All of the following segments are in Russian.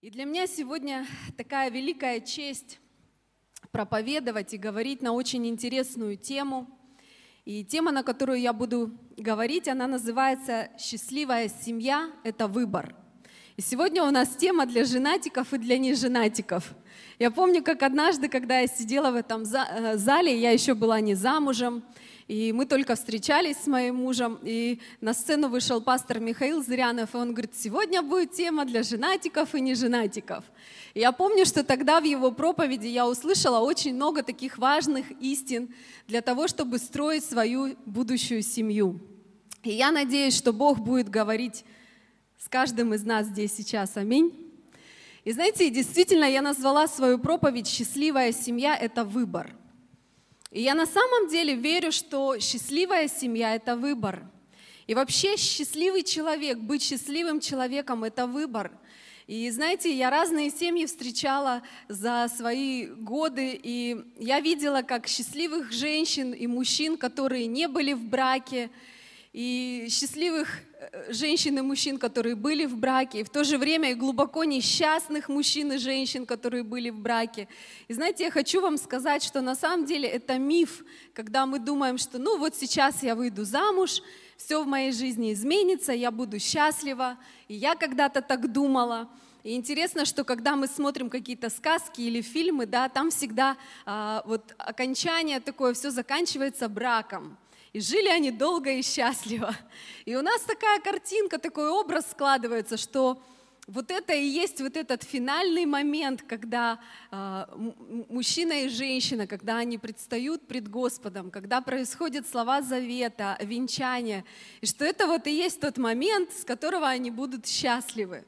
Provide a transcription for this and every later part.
И для меня сегодня такая великая честь проповедовать и говорить на очень интересную тему. И тема, на которую я буду говорить, она называется «Счастливая семья – это выбор». И сегодня у нас тема для женатиков и для неженатиков. Я помню, как однажды, когда я сидела в этом э, зале, я еще была не замужем, и мы только встречались с моим мужем, и на сцену вышел пастор Михаил Зырянов, и он говорит, сегодня будет тема для женатиков и неженатиков. И я помню, что тогда в его проповеди я услышала очень много таких важных истин для того, чтобы строить свою будущую семью. И я надеюсь, что Бог будет говорить с каждым из нас здесь сейчас. Аминь. И знаете, действительно, я назвала свою проповедь «Счастливая семья – это выбор». И я на самом деле верю, что счастливая семья – это выбор. И вообще счастливый человек, быть счастливым человеком – это выбор. И знаете, я разные семьи встречала за свои годы, и я видела, как счастливых женщин и мужчин, которые не были в браке, и счастливых женщин и мужчин, которые были в браке, и в то же время и глубоко несчастных мужчин и женщин, которые были в браке. И знаете, я хочу вам сказать, что на самом деле это миф, когда мы думаем, что ну вот сейчас я выйду замуж, все в моей жизни изменится, я буду счастлива. И я когда-то так думала. И интересно, что когда мы смотрим какие-то сказки или фильмы, да, там всегда а, вот окончание такое, все заканчивается браком. И жили они долго и счастливо. И у нас такая картинка, такой образ складывается, что вот это и есть вот этот финальный момент, когда э, мужчина и женщина, когда они предстают пред Господом, когда происходят слова завета, венчания, и что это вот и есть тот момент, с которого они будут счастливы.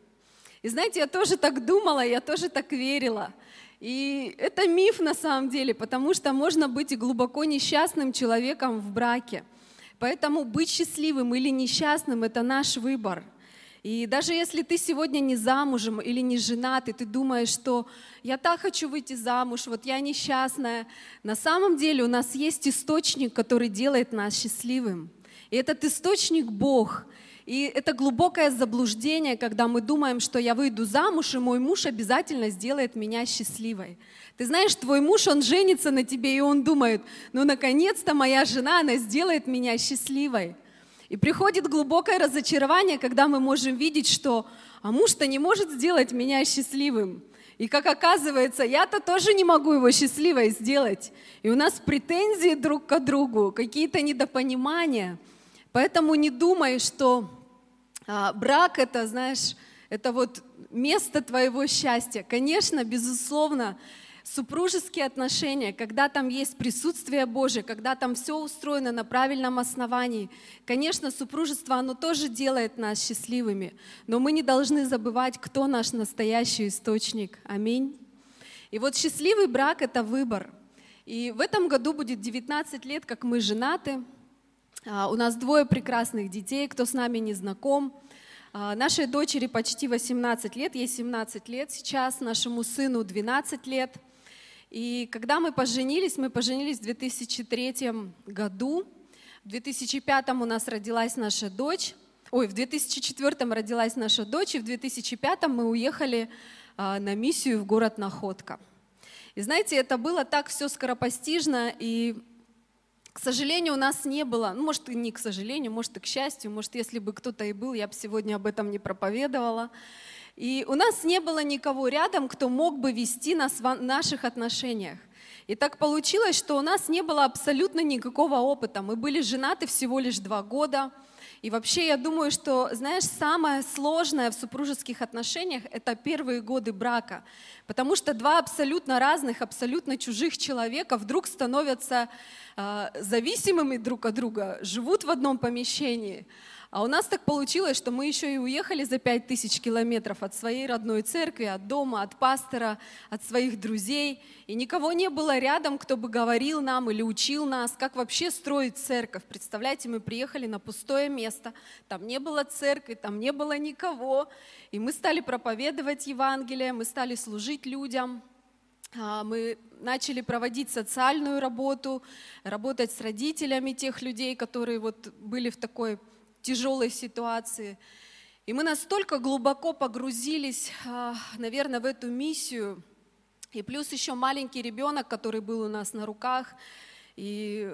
И знаете, я тоже так думала, я тоже так верила. И это миф на самом деле, потому что можно быть и глубоко несчастным человеком в браке. Поэтому быть счастливым или несчастным – это наш выбор. И даже если ты сегодня не замужем или не женат, и ты думаешь, что я так хочу выйти замуж, вот я несчастная, на самом деле у нас есть источник, который делает нас счастливым. И этот источник – Бог. И это глубокое заблуждение, когда мы думаем, что я выйду замуж, и мой муж обязательно сделает меня счастливой. Ты знаешь, твой муж, он женится на тебе, и он думает, ну, наконец-то моя жена, она сделает меня счастливой. И приходит глубокое разочарование, когда мы можем видеть, что а муж-то не может сделать меня счастливым. И как оказывается, я-то тоже не могу его счастливой сделать. И у нас претензии друг к другу, какие-то недопонимания. Поэтому не думай, что брак это, знаешь, это вот место твоего счастья. Конечно, безусловно, супружеские отношения, когда там есть присутствие Божие, когда там все устроено на правильном основании, конечно, супружество, оно тоже делает нас счастливыми, но мы не должны забывать, кто наш настоящий источник. Аминь. И вот счастливый брак — это выбор. И в этом году будет 19 лет, как мы женаты. А, у нас двое прекрасных детей, кто с нами не знаком. А, нашей дочери почти 18 лет, ей 17 лет сейчас, нашему сыну 12 лет. И когда мы поженились, мы поженились в 2003 году. В 2005 у нас родилась наша дочь. Ой, в 2004 родилась наша дочь, и в 2005 мы уехали а, на миссию в город Находка. И знаете, это было так все скоропостижно, и сожалению, у нас не было, ну, может, и не к сожалению, может, и к счастью, может, если бы кто-то и был, я бы сегодня об этом не проповедовала. И у нас не было никого рядом, кто мог бы вести нас в наших отношениях. И так получилось, что у нас не было абсолютно никакого опыта. Мы были женаты всего лишь два года. И вообще я думаю, что, знаешь, самое сложное в супружеских отношениях – это первые годы брака. Потому что два абсолютно разных, абсолютно чужих человека вдруг становятся а, зависимыми друг от друга, живут в одном помещении. А у нас так получилось, что мы еще и уехали за пять тысяч километров от своей родной церкви, от дома, от пастора, от своих друзей. И никого не было рядом, кто бы говорил нам или учил нас, как вообще строить церковь. Представляете, мы приехали на пустое место, там не было церкви, там не было никого. И мы стали проповедовать Евангелие, мы стали служить людям. а, мы начали проводить социальную работу, работать с родителями тех людей, которые вот были в такой тяжелой ситуации. И мы настолько глубоко погрузились, а, наверное, в эту миссию. И плюс еще маленький ребенок, который был у нас на руках. И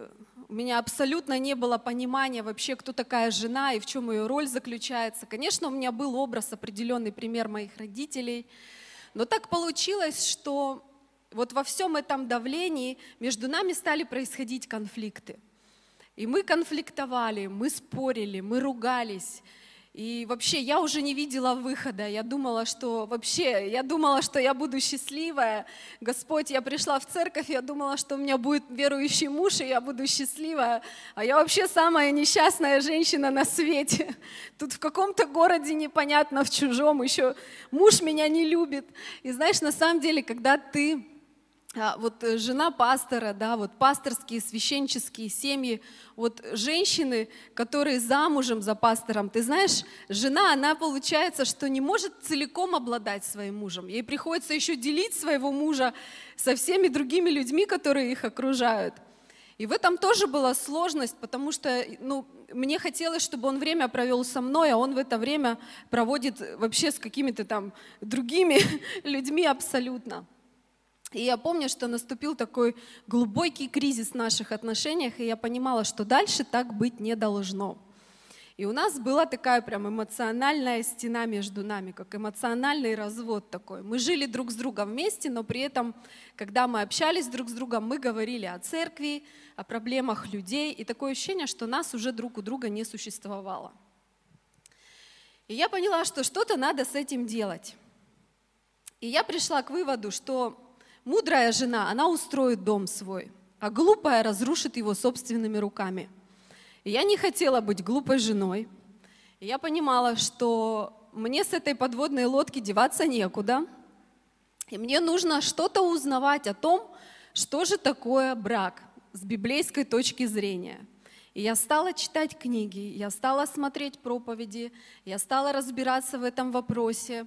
у меня абсолютно не было понимания вообще, кто такая жена и в чем ее роль заключается. Конечно, у меня был образ, определенный пример моих родителей. Но так получилось, что вот во всем этом давлении между нами стали происходить конфликты. И мы конфликтовали, мы спорили, мы ругались. И вообще я уже не видела выхода. Я думала, что вообще, я думала, что я буду счастливая. Господь, я пришла в церковь, я думала, что у меня будет верующий муж, и я буду счастливая. А я вообще самая несчастная женщина на свете. Тут в каком-то городе непонятно, в чужом еще муж меня не любит. И знаешь, на самом деле, когда ты вот э, жена пастора, да, вот пасторские, священческие семьи, вот женщины, которые замужем за пастором, ты знаешь, жена, она получается, что не может целиком обладать своим мужем. Ей приходится еще делить своего мужа со всеми другими людьми, которые их окружают. И в этом тоже была сложность, потому что ну, мне хотелось, чтобы он время провел со мной, а он в это время проводит вообще с какими-то там другими людьми абсолютно. И я помню, что наступил такой глубокий кризис в наших отношениях, и я понимала, что дальше так быть не должно. И у нас была такая прям эмоциональная стена между нами, как эмоциональный развод такой. Мы жили друг с другом вместе, но при этом, когда мы общались друг с другом, мы говорили о церкви, о проблемах людей, и такое ощущение, что нас уже друг у друга не существовало. И я поняла, что что-то надо с этим делать. И я пришла к выводу, что Мудрая жена, она устроит дом свой, а глупая разрушит его собственными руками. И я не хотела быть глупой женой. И я понимала, что мне с этой подводной лодки деваться некуда. И мне нужно что-то узнавать о том, что же такое брак с библейской точки зрения. И я стала читать книги, я стала смотреть проповеди, я стала разбираться в этом вопросе.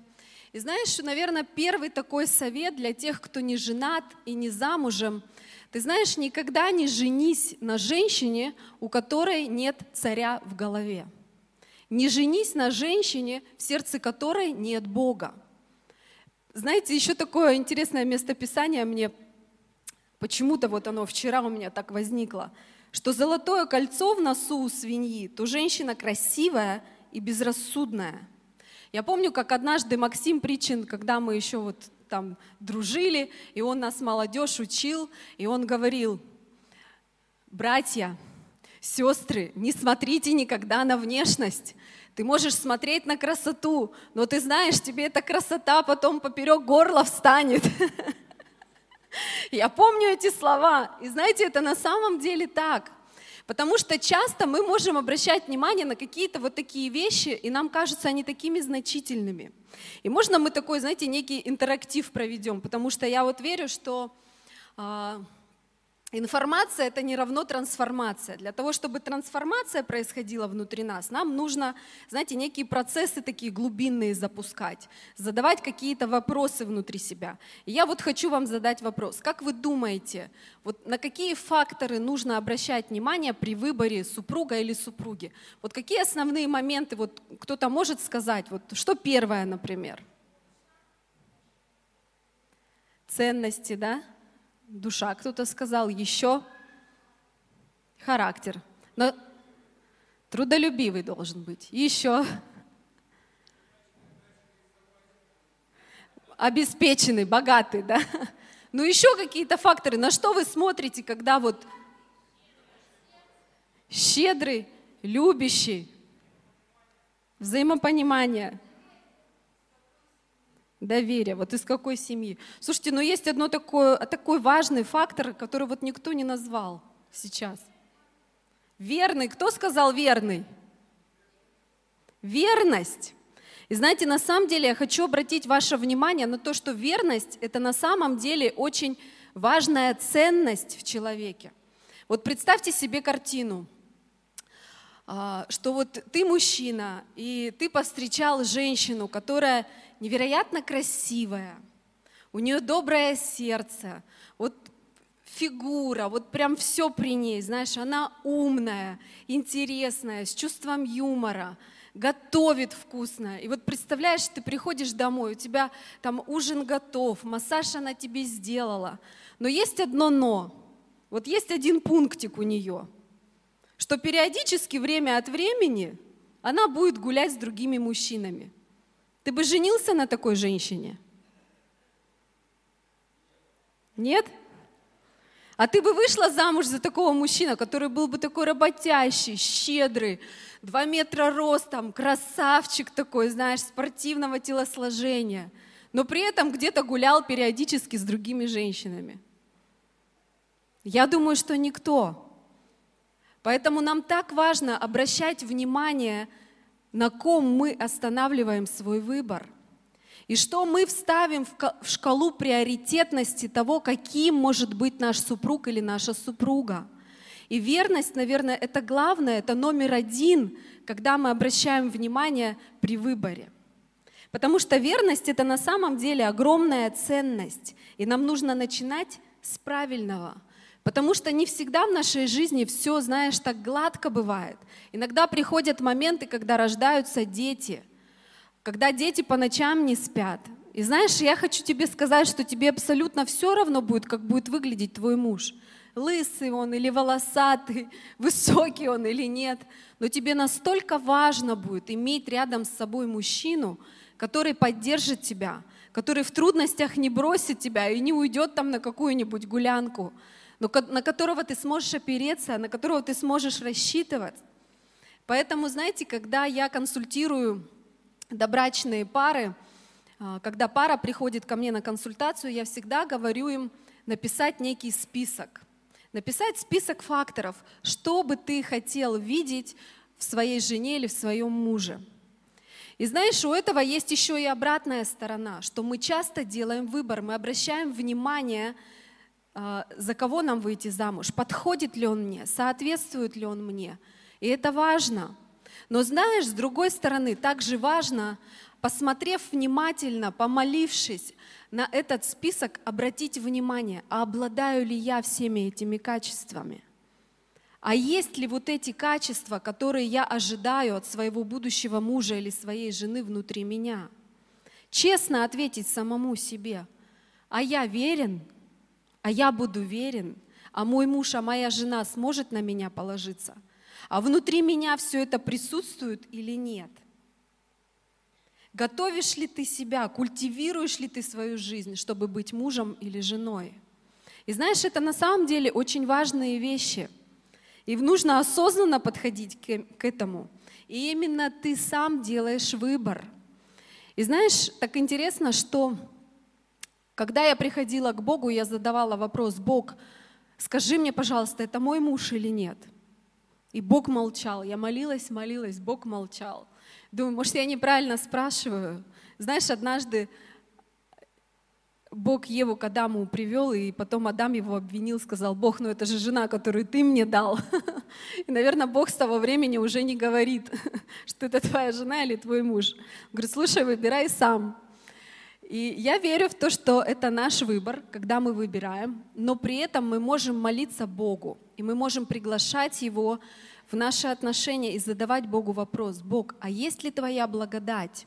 И знаешь, наверное, первый такой совет для тех, кто не женат и не замужем, ты знаешь, никогда не женись на женщине, у которой нет царя в голове. Не женись на женщине, в сердце которой нет Бога. Знаете, еще такое интересное местописание мне, почему-то вот оно вчера у меня так возникло, что золотое кольцо в носу у свиньи, то женщина красивая и безрассудная – я помню, как однажды Максим Причин, когда мы еще вот там дружили, и он нас молодежь учил, и он говорил, братья, сестры, не смотрите никогда на внешность. Ты можешь смотреть на красоту, но ты знаешь, тебе эта красота потом поперек горла встанет. Я помню эти слова. И знаете, это на самом деле так. Потому что часто мы можем обращать внимание на какие-то вот такие вещи, и нам кажутся они такими значительными. И можно мы такой, знаете, некий интерактив проведем, потому что я вот верю, что а, Информация – это не равно трансформация. Для того, чтобы трансформация происходила внутри нас, нам нужно, знаете, некие процессы такие глубинные запускать, задавать какие-то вопросы внутри себя. И я вот хочу вам задать вопрос. Как вы думаете, вот на какие факторы нужно обращать внимание при выборе супруга или супруги? Вот какие основные моменты, вот кто-то может сказать, вот что первое, например? Ценности, да? Душа, кто-то сказал, еще характер. Но трудолюбивый должен быть. Еще обеспеченный, богатый, да? Ну еще какие-то факторы. На что вы смотрите, когда вот щедрый, любящий, взаимопонимание – Доверие. Вот из какой семьи? Слушайте, но есть одно такое, такой важный фактор, который вот никто не назвал сейчас. Верный. Кто сказал верный? Верность. И знаете, на самом деле я хочу обратить ваше внимание на то, что верность – это на самом деле очень важная ценность в человеке. Вот представьте себе картину, а, что вот ты мужчина, и ты повстречал женщину, которая невероятно красивая, у нее доброе сердце, вот фигура, вот прям все при ней, знаешь, она умная, интересная, с чувством юмора, готовит вкусно. И вот представляешь, ты приходишь домой, у тебя там ужин готов, массаж она тебе сделала. Но есть одно но. Вот есть один пунктик у нее, что периодически, время от времени, она будет гулять с другими мужчинами. Ты бы женился на такой женщине? Нет? А ты бы вышла замуж за такого мужчину, который был бы такой работящий, щедрый, два метра ростом, красавчик такой, знаешь, спортивного телосложения, но при этом где-то гулял периодически с другими женщинами. Я думаю, что никто. Поэтому нам так важно обращать внимание, на ком мы останавливаем свой выбор – и что мы вставим в шкалу приоритетности того, каким может быть наш супруг или наша супруга. И верность, наверное, это главное, это номер один, когда мы обращаем внимание при выборе. Потому что верность это на самом деле огромная ценность. И нам нужно начинать с правильного. Потому что не всегда в нашей жизни все, знаешь, так гладко бывает. Иногда приходят моменты, когда рождаются дети – когда дети по ночам не спят. И знаешь, я хочу тебе сказать, что тебе абсолютно все равно будет, как будет выглядеть твой муж. Лысый он или волосатый, высокий он или нет. Но тебе настолько важно будет иметь рядом с собой мужчину, который поддержит тебя, который в трудностях не бросит тебя и не уйдет там на какую-нибудь гулянку, но на которого ты сможешь опереться, на которого ты сможешь рассчитывать. Поэтому, знаете, когда я консультирую добрачные пары, а, когда пара приходит ко мне на консультацию, я всегда говорю им написать некий список. Написать список факторов, что бы ты хотел видеть в своей жене или в своем муже. И знаешь, у этого есть еще и обратная сторона, что мы часто делаем выбор, мы обращаем внимание, за кого нам выйти замуж, подходит ли он мне, соответствует ли он мне. И это важно – но знаешь, с другой стороны, также важно, посмотрев внимательно, помолившись на этот список, обратить внимание, а обладаю ли я всеми этими качествами? А есть ли вот эти качества, которые я ожидаю от своего будущего мужа или своей жены внутри меня? Честно ответить самому себе, а я верен, а я буду верен, а мой муж, а моя жена сможет на меня положиться – а внутри меня все это присутствует или нет? Готовишь ли ты себя, культивируешь ли ты свою жизнь, чтобы быть мужем или женой? И знаешь, это на самом деле очень важные вещи. И нужно осознанно подходить к этому. И именно ты сам делаешь выбор. И знаешь, так интересно, что когда я приходила к Богу, я задавала вопрос, Бог, скажи мне, пожалуйста, это мой муж или нет? И Бог молчал. Я молилась, молилась, Бог молчал. Думаю, может, я неправильно спрашиваю. Знаешь, однажды Бог Еву к Адаму привел, и потом Адам его обвинил, сказал, Бог, ну это же жена, которую ты мне дал. И, наверное, Бог с того времени уже не говорит, что это твоя жена или твой муж. Говорит, слушай, выбирай сам. И я верю в то, что это наш выбор, когда мы выбираем, но при этом мы можем молиться Богу, и мы можем приглашать Его в наши отношения и задавать Богу вопрос, Бог, а есть ли Твоя благодать?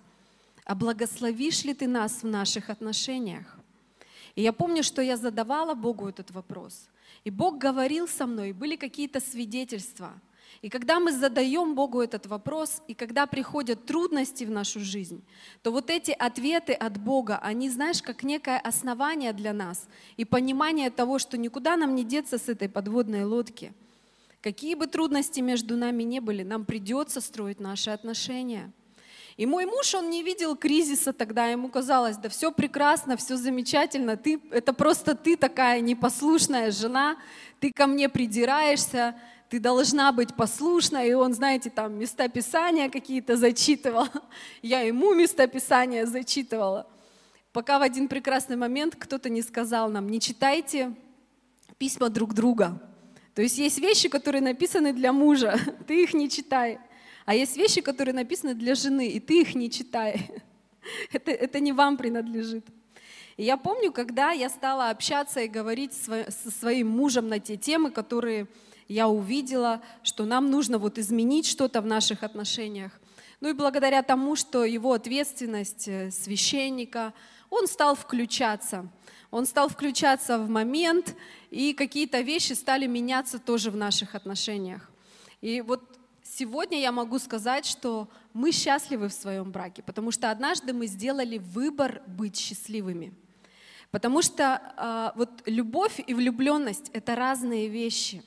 А благословишь ли Ты нас в наших отношениях? И я помню, что я задавала Богу этот вопрос. И Бог говорил со мной, были какие-то свидетельства – и когда мы задаем Богу этот вопрос, и когда приходят трудности в нашу жизнь, то вот эти ответы от Бога, они, знаешь, как некое основание для нас и понимание того, что никуда нам не деться с этой подводной лодки. Какие бы трудности между нами не были, нам придется строить наши отношения. И мой муж, он не видел кризиса тогда, ему казалось, да все прекрасно, все замечательно, ты, это просто ты такая непослушная жена, ты ко мне придираешься, ты должна быть послушна, и он, знаете, там места Писания какие-то зачитывал. Я ему места Писания зачитывала. Пока в один прекрасный момент кто-то не сказал нам, не читайте письма друг друга. То есть есть вещи, которые написаны для мужа, ты их не читай. А есть вещи, которые написаны для жены, и ты их не читай. Это, это не вам принадлежит. И я помню, когда я стала общаться и говорить со своим мужем на те темы, которые я увидела, что нам нужно вот изменить что-то в наших отношениях. Ну и благодаря тому, что его ответственность э, священника, он стал включаться. Он стал включаться в момент, и какие-то вещи стали меняться тоже в наших отношениях. И вот сегодня я могу сказать, что мы счастливы в своем браке, потому что однажды мы сделали выбор быть счастливыми. Потому что э, вот любовь и влюбленность — это разные вещи.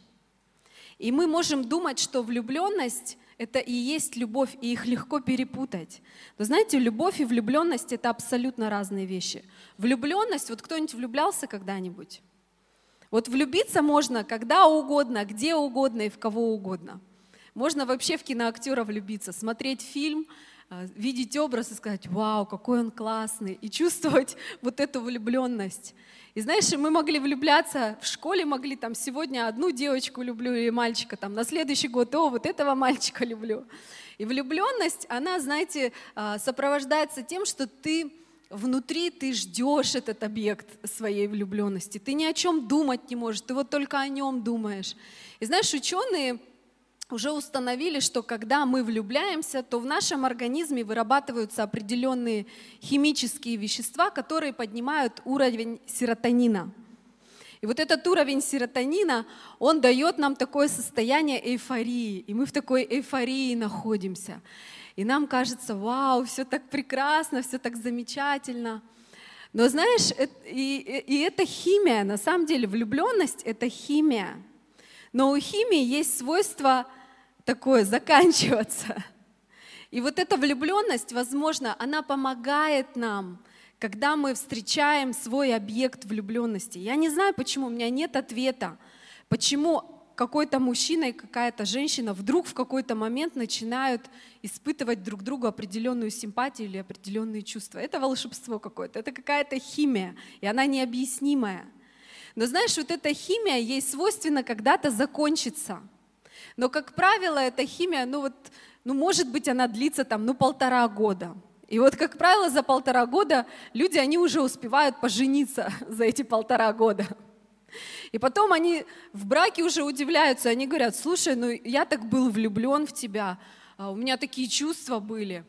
И мы можем думать, что влюбленность — это и есть любовь, и их легко перепутать. Но знаете, любовь и влюбленность — это абсолютно разные вещи. Влюбленность, вот кто-нибудь влюблялся когда-нибудь? Вот влюбиться можно когда угодно, где угодно и в кого угодно. Можно вообще в киноактера влюбиться, смотреть фильм, а, видеть образ и сказать, вау, какой он классный, и чувствовать вот эту влюбленность. И знаешь, мы могли влюбляться, в школе могли там сегодня одну девочку люблю или мальчика, там на следующий год, о, вот этого мальчика люблю. И влюбленность, она, знаете, а, сопровождается тем, что ты внутри ты ждешь этот объект своей влюбленности. Ты ни о чем думать не можешь, ты вот только о нем думаешь. И знаешь, ученые уже установили, что когда мы влюбляемся, то в нашем организме вырабатываются определенные химические вещества, которые поднимают уровень серотонина. И вот этот уровень серотонина, он дает нам такое состояние эйфории, и мы в такой эйфории находимся. И нам кажется, вау, все так прекрасно, все так замечательно. Но знаешь, и, и это химия, на самом деле влюбленность — это химия. Но у химии есть свойство такое заканчиваться. И вот эта влюбленность, возможно, она помогает нам, когда мы встречаем свой объект влюбленности. Я не знаю, почему, у меня нет ответа, почему какой-то мужчина и какая-то женщина вдруг в какой-то момент начинают испытывать друг другу определенную симпатию или определенные чувства. Это волшебство какое-то, это какая-то химия, и она необъяснимая. Но знаешь, вот эта химия, ей свойственно когда-то закончиться. Но, как правило, эта химия, ну вот, ну, может быть, она длится там, ну, полтора года. И вот, как правило, за полтора года люди, они уже успевают пожениться за эти полтора года. И потом они в браке уже удивляются, они говорят, слушай, ну я так был влюблен в тебя, а у меня такие чувства были,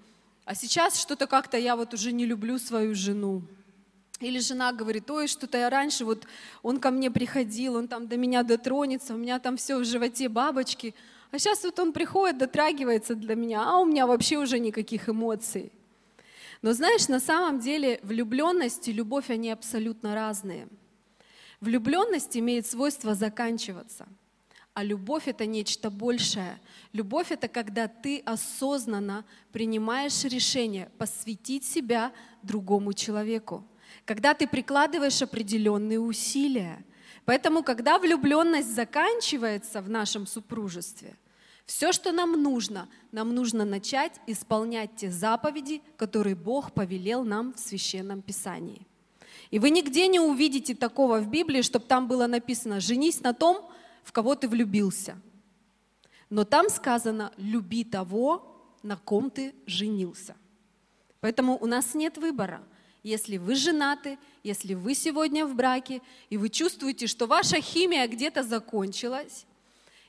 а сейчас что-то как-то я вот уже не люблю свою жену. Или жена говорит, ой, что-то я раньше, вот он ко мне приходил, он там до меня дотронется, у меня там все в животе бабочки, а сейчас вот он приходит, дотрагивается для меня, а у меня вообще уже никаких эмоций. Но знаешь, на самом деле влюбленность и любовь, они абсолютно разные. Влюбленность имеет свойство заканчиваться, а любовь это нечто большее. Любовь это когда ты осознанно принимаешь решение посвятить себя другому человеку когда ты прикладываешь определенные усилия. Поэтому, когда влюбленность заканчивается в нашем супружестве, все, что нам нужно, нам нужно начать исполнять те заповеди, которые Бог повелел нам в Священном Писании. И вы нигде не увидите такого в Библии, чтобы там было написано «женись на том, в кого ты влюбился». Но там сказано «люби того, на ком ты женился». Поэтому у нас нет выбора – если вы женаты, если вы сегодня в браке, и вы чувствуете, что ваша химия где-то закончилась,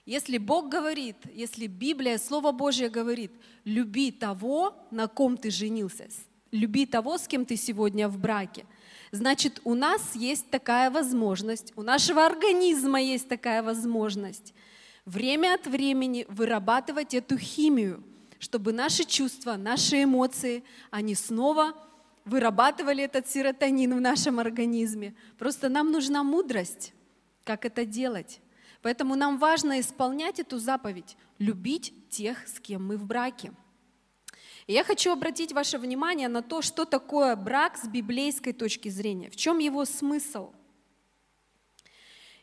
если Бог говорит, если Библия, Слово Божье говорит, люби того, на ком ты женился, люби того, с кем ты сегодня в браке, значит, у нас есть такая возможность, у нашего организма есть такая возможность время от времени вырабатывать эту химию, чтобы наши чувства, наши эмоции, они снова вырабатывали этот серотонин в нашем организме. Просто нам нужна мудрость, как это делать. Поэтому нам важно исполнять эту заповедь, любить тех, с кем мы в браке. И я хочу обратить ваше внимание на то, что такое брак с библейской точки зрения, в чем его смысл.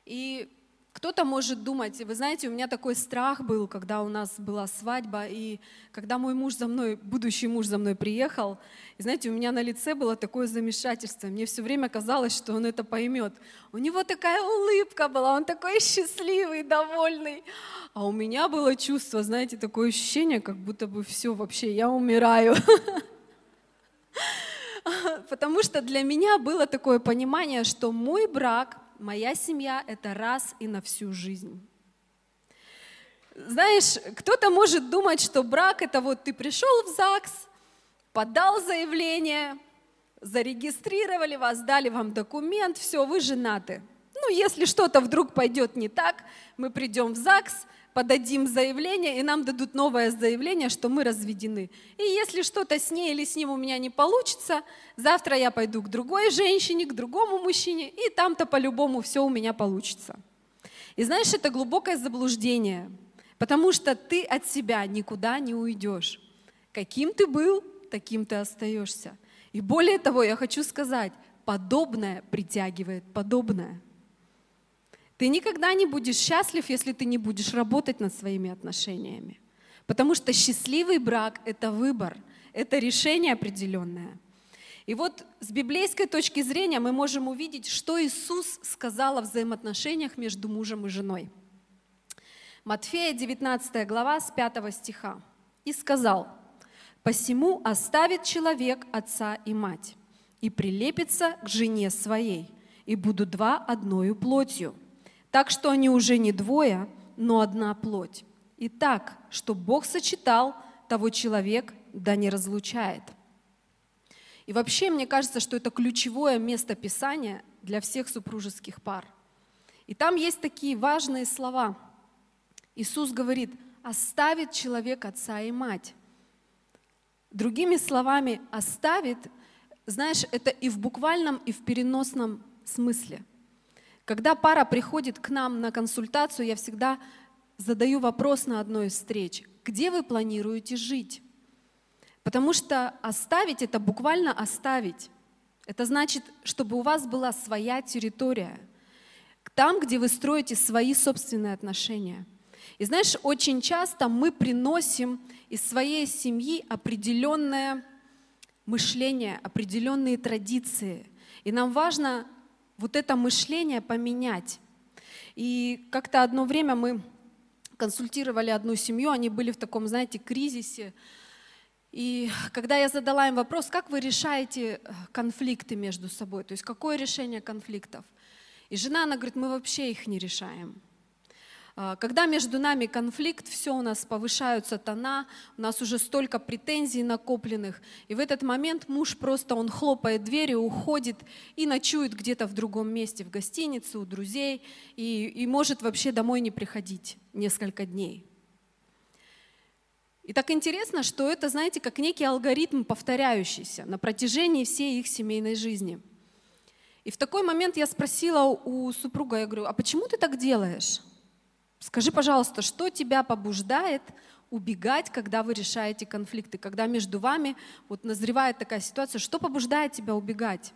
И кто-то может думать, вы знаете, у меня такой страх был, когда у нас была свадьба, и когда мой муж за мной, будущий муж за мной приехал, и знаете, у меня на лице было такое замешательство. Мне все время казалось, что он это поймет. У него такая улыбка была, он такой счастливый, довольный. А у меня было чувство, знаете, такое ощущение, как будто бы все вообще, я умираю. потому что для меня было такое понимание, что мой брак, моя семья — это раз и на всю жизнь. Знаешь, кто-то может думать, что брак — это вот ты пришел в ЗАГС, подал заявление, зарегистрировали вас, дали вам документ, все, вы женаты. Ну, если что-то вдруг пойдет не так, мы придем в ЗАГС, подадим заявление, и нам дадут новое заявление, что мы разведены. И если что-то с ней или с ним у меня не получится, завтра я пойду к другой женщине, к другому мужчине, и там-то по-любому все у меня получится. И знаешь, это глубокое заблуждение, потому что ты от себя никуда не уйдешь. Каким ты был, таким ты остаешься. И более того, я хочу сказать, подобное притягивает подобное. Ты никогда не будешь счастлив, если ты не будешь работать над своими отношениями. Потому что счастливый брак — это выбор, это решение определенное. И вот с библейской точки зрения мы можем увидеть, что Иисус сказал о взаимоотношениях между мужем и женой. Матфея 19 глава с 5 стиха. «И сказал, Посему оставит человек отца и мать, и прилепится к жене своей, и будут два одною плотью. Так что они уже не двое, но одна плоть. И так, что Бог сочетал, того человек да не разлучает. И вообще, мне кажется, что это ключевое место Писания для всех супружеских пар. И там есть такие важные слова. Иисус говорит, оставит человек отца и мать Другими словами, оставит, знаешь, это и в буквальном, и в переносном смысле. Когда пара приходит к нам на консультацию, я всегда задаю вопрос на одной из встреч. Где вы планируете жить? Потому что оставить – это буквально оставить. Это значит, чтобы у вас была своя территория, там, где вы строите свои собственные отношения – и знаешь, очень часто мы приносим из своей семьи определенное мышление, определенные традиции. И нам важно вот это мышление поменять. И как-то одно время мы консультировали одну семью, они были в таком, знаете, кризисе. И когда я задала им вопрос, как вы решаете э, конфликты между собой, то есть какое решение конфликтов? И жена, она говорит, мы вообще их не решаем. А, когда между нами конфликт, все у нас повышаются тона, у нас уже столько претензий накопленных, и в этот момент муж просто, он хлопает дверью, уходит и ночует где-то в другом месте, в гостинице, у друзей, и, и может вообще домой не приходить несколько дней. И так интересно, что это, знаете, как некий алгоритм, повторяющийся на протяжении всей их семейной жизни. И в такой момент я спросила у супруга, я говорю, а почему ты так делаешь? Скажи, пожалуйста, что тебя побуждает убегать, когда вы решаете конфликты, когда между вами вот назревает такая ситуация, что побуждает тебя убегать?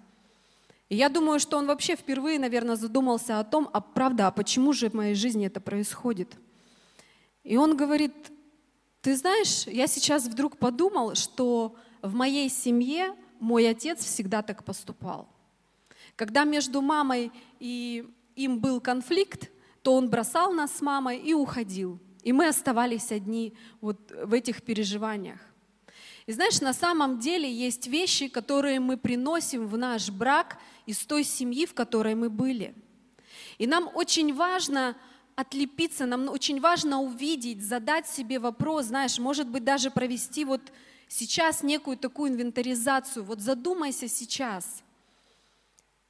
И я думаю, что он вообще впервые, наверное, задумался о том, а правда, а почему же в моей жизни это происходит? И он говорит, ты знаешь, я сейчас вдруг подумал, что в моей семье мой отец всегда так поступал. Когда между мамой и им был конфликт, то он бросал нас с мамой и уходил. И мы оставались одни вот в этих переживаниях. И знаешь, на самом деле есть вещи, которые мы приносим в наш брак из той семьи, в которой мы были. И нам очень важно отлепиться, нам очень важно увидеть, задать себе вопрос, знаешь, может быть, даже провести вот сейчас некую такую инвентаризацию. Вот задумайся сейчас –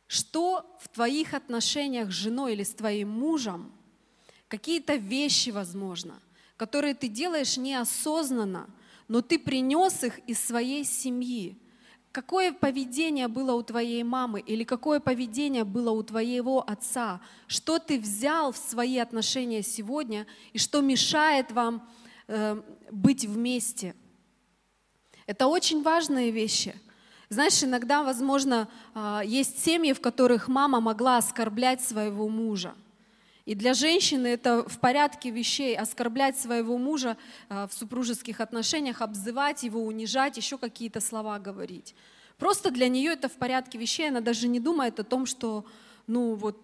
что в твоих отношениях с женой или с твоим мужем, какие-то вещи, возможно, которые ты делаешь неосознанно, но ты принес их из своей семьи. Какое поведение было у твоей мамы или какое поведение было у твоего отца? Что ты взял в свои отношения сегодня и что мешает вам э, быть вместе? Это очень важные вещи – знаешь, иногда, возможно, а, есть семьи, в которых мама могла оскорблять своего мужа. И для женщины это в порядке вещей оскорблять своего мужа а, в супружеских отношениях, обзывать его, унижать, еще какие-то слова говорить. Просто для нее это в порядке вещей, она даже не думает о том, что ну, вот,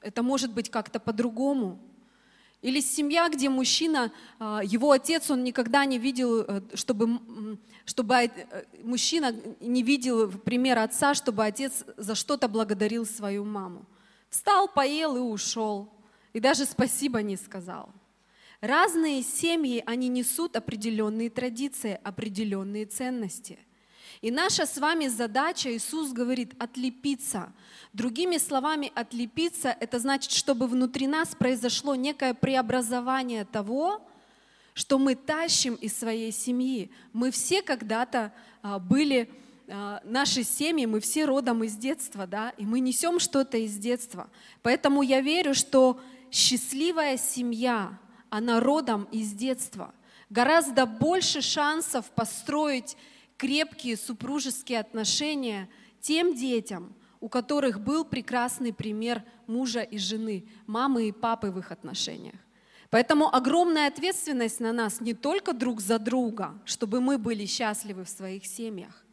это может быть как-то по-другому. Или семья, где мужчина, а, его отец, он никогда не видел, э, чтобы, чтобы э, мужчина не видел пример отца, чтобы отец за что-то благодарил свою маму. Встал, поел и ушел. И даже спасибо не сказал. Разные семьи, они несут определенные традиции, определенные ценности. И наша с вами задача, Иисус говорит, отлепиться. Другими словами, отлепиться – это значит, чтобы внутри нас произошло некое преобразование того, что мы тащим из своей семьи. Мы все когда-то а, были, а, наши семьи, мы все родом из детства, да, и мы несем что-то из детства. Поэтому я верю, что счастливая семья, она родом из детства. Гораздо больше шансов построить крепкие супружеские отношения тем детям, у которых был прекрасный пример мужа и жены, мамы и папы в их отношениях. Поэтому огромная ответственность на нас не только друг за друга, чтобы мы были счастливы в своих семьях,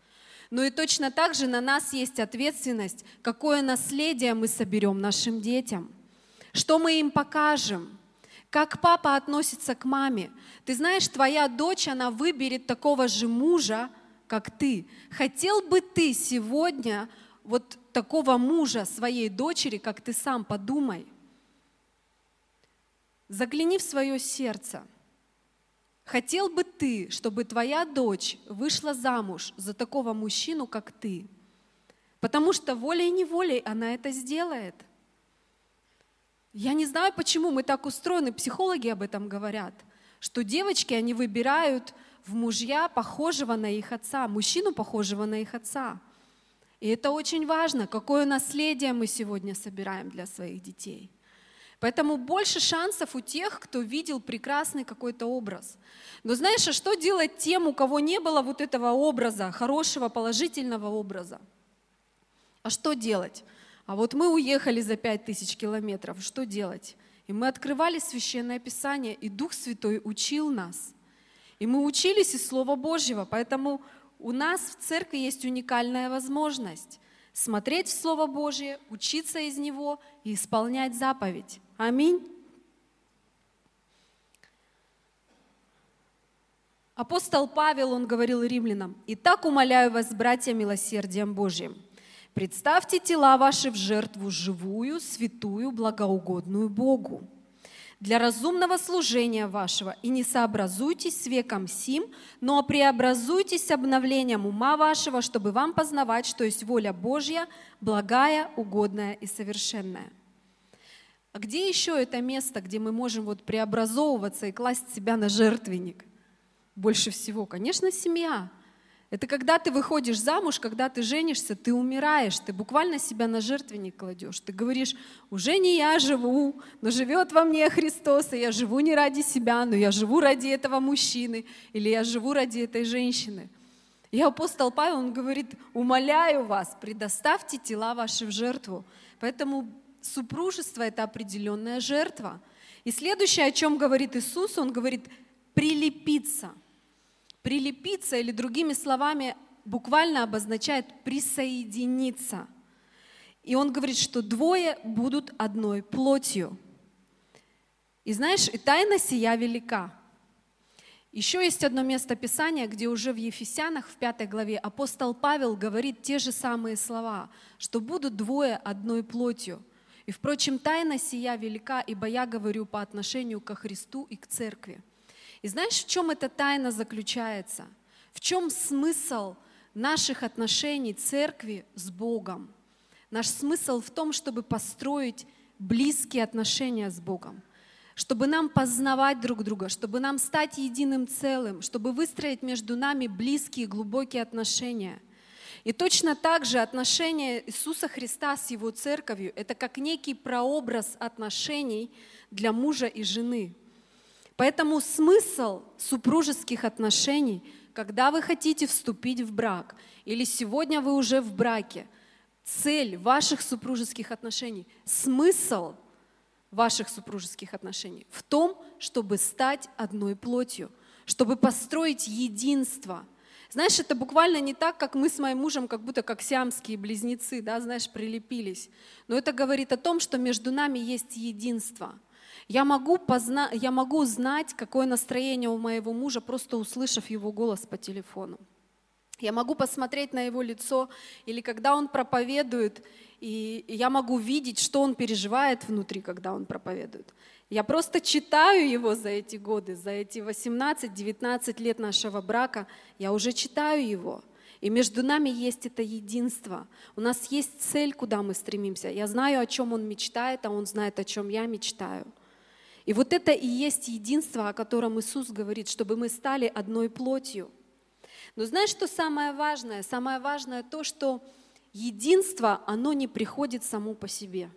но и точно так же на нас есть ответственность, какое наследие мы соберем нашим детям, что мы им покажем, как папа относится к маме. Ты знаешь, твоя дочь, она выберет такого же мужа, как ты. Хотел бы ты сегодня вот такого мужа своей дочери, как ты сам, подумай. Загляни в свое сердце. Хотел бы ты, чтобы твоя дочь вышла замуж за такого мужчину, как ты? Потому что волей-неволей она это сделает. Я не знаю, почему мы так устроены, психологи об этом говорят, что девочки, они выбирают в мужья похожего на их отца, мужчину похожего на их отца. И это очень важно, какое наследие мы сегодня собираем для своих детей. Поэтому больше шансов у тех, кто видел прекрасный какой-то образ. Но знаешь, а что делать тем, у кого не было вот этого образа, хорошего, положительного образа? А что делать? А вот мы уехали за пять тысяч километров, что делать? И мы открывали Священное Писание, и Дух Святой учил нас. И мы учились из Слова Божьего, поэтому у нас в церкви есть уникальная возможность смотреть в Слово Божье, учиться из него и исполнять заповедь. Аминь. Апостол Павел, он говорил римлянам, «Итак умоляю вас, братья, милосердием Божьим, представьте тела ваши в жертву живую, святую, благоугодную Богу, для разумного служения вашего, и не сообразуйтесь с веком сим, но преобразуйтесь обновлением ума вашего, чтобы вам познавать, что есть воля Божья, благая, угодная и совершенная. А где еще это место, где мы можем вот преобразовываться и класть себя на жертвенник? Больше всего, конечно, семья – это когда ты выходишь замуж, когда ты женишься, ты умираешь, ты буквально себя на жертвенник кладешь. Ты говоришь, уже не я живу, но живет во мне Христос, и я живу не ради себя, но я живу ради этого мужчины, или я живу ради этой женщины. И апостол Павел, он говорит, умоляю вас, предоставьте тела ваши в жертву. Поэтому супружество – это определенная жертва. И следующее, о чем говорит Иисус, он говорит, прилепиться – Прилепиться или другими словами буквально обозначает присоединиться. И он говорит, что двое будут одной плотью. И знаешь, и тайна сия велика. Еще есть одно место Писания, где уже в Ефесянах, в пятой главе, апостол Павел говорит те же самые слова, что будут двое одной плотью. И, впрочем, тайна сия велика, ибо я говорю по отношению ко Христу и к церкви. И знаешь, в чем эта тайна заключается? В чем смысл наших отношений церкви с Богом? Наш смысл в том, чтобы построить близкие отношения с Богом, чтобы нам познавать друг друга, чтобы нам стать единым целым, чтобы выстроить между нами близкие, глубокие отношения. И точно так же отношения Иисуса Христа с Его церковью – это как некий прообраз отношений для мужа и жены – Поэтому смысл супружеских отношений, когда вы хотите вступить в брак, или сегодня вы уже в браке, цель ваших супружеских отношений, смысл ваших супружеских отношений в том, чтобы стать одной плотью, чтобы построить единство. Знаешь, это буквально не так, как мы с моим мужем, как будто как сиамские близнецы, да, знаешь, прилепились. Но это говорит о том, что между нами есть единство – Я могу, позна... я могу знать, какое настроение у моего мужа, просто услышав его голос по телефону. Я могу посмотреть на его лицо, или когда он проповедует, и я могу видеть, что он переживает внутри, когда он проповедует. Я просто читаю его за эти годы, за эти 18-19 лет нашего брака, я уже читаю его. И между нами есть это единство. У нас есть цель, куда мы стремимся. Я знаю, о чем он мечтает, а он знает, о чем я мечтаю. И вот это и есть единство, о котором Иисус говорит, чтобы мы стали одной плотью. Но знаешь, что самое важное? Самое важное то, что единство, оно не приходит само по себе.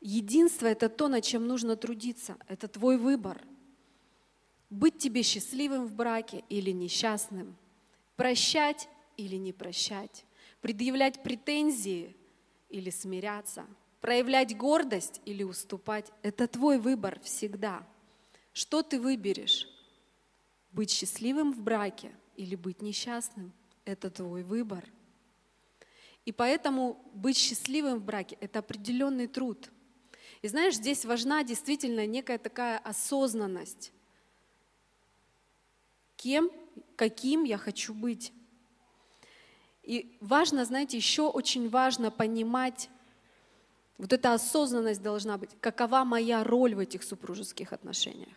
Единство – это то, над чем нужно трудиться. Это твой выбор. Быть тебе счастливым в браке или несчастным. Прощать или не прощать. Предъявлять претензии или смиряться – проявлять гордость или уступать, это твой выбор всегда. Что ты выберешь? Быть счастливым в браке или быть несчастным? Это твой выбор. И поэтому быть счастливым в браке – это определенный труд. И знаешь, здесь важна действительно некая такая осознанность. Кем, каким я хочу быть. И важно, знаете, еще очень важно понимать вот эта осознанность должна быть. Какова моя роль в этих супружеских отношениях?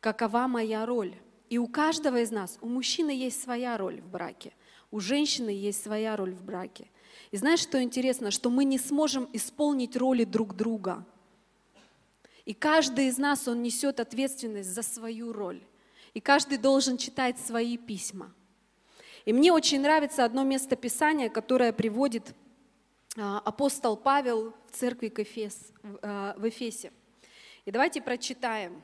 Какова моя роль? И у каждого из нас, у мужчины есть своя роль в браке, у женщины есть своя роль в браке. И знаешь, что интересно? Что мы не сможем исполнить роли друг друга. И каждый из нас, он несет ответственность за свою роль. И каждый должен читать свои письма. И мне очень нравится одно место Писания, которое приводит апостол Павел в церкви Эфес, а, в Эфесе. И давайте прочитаем.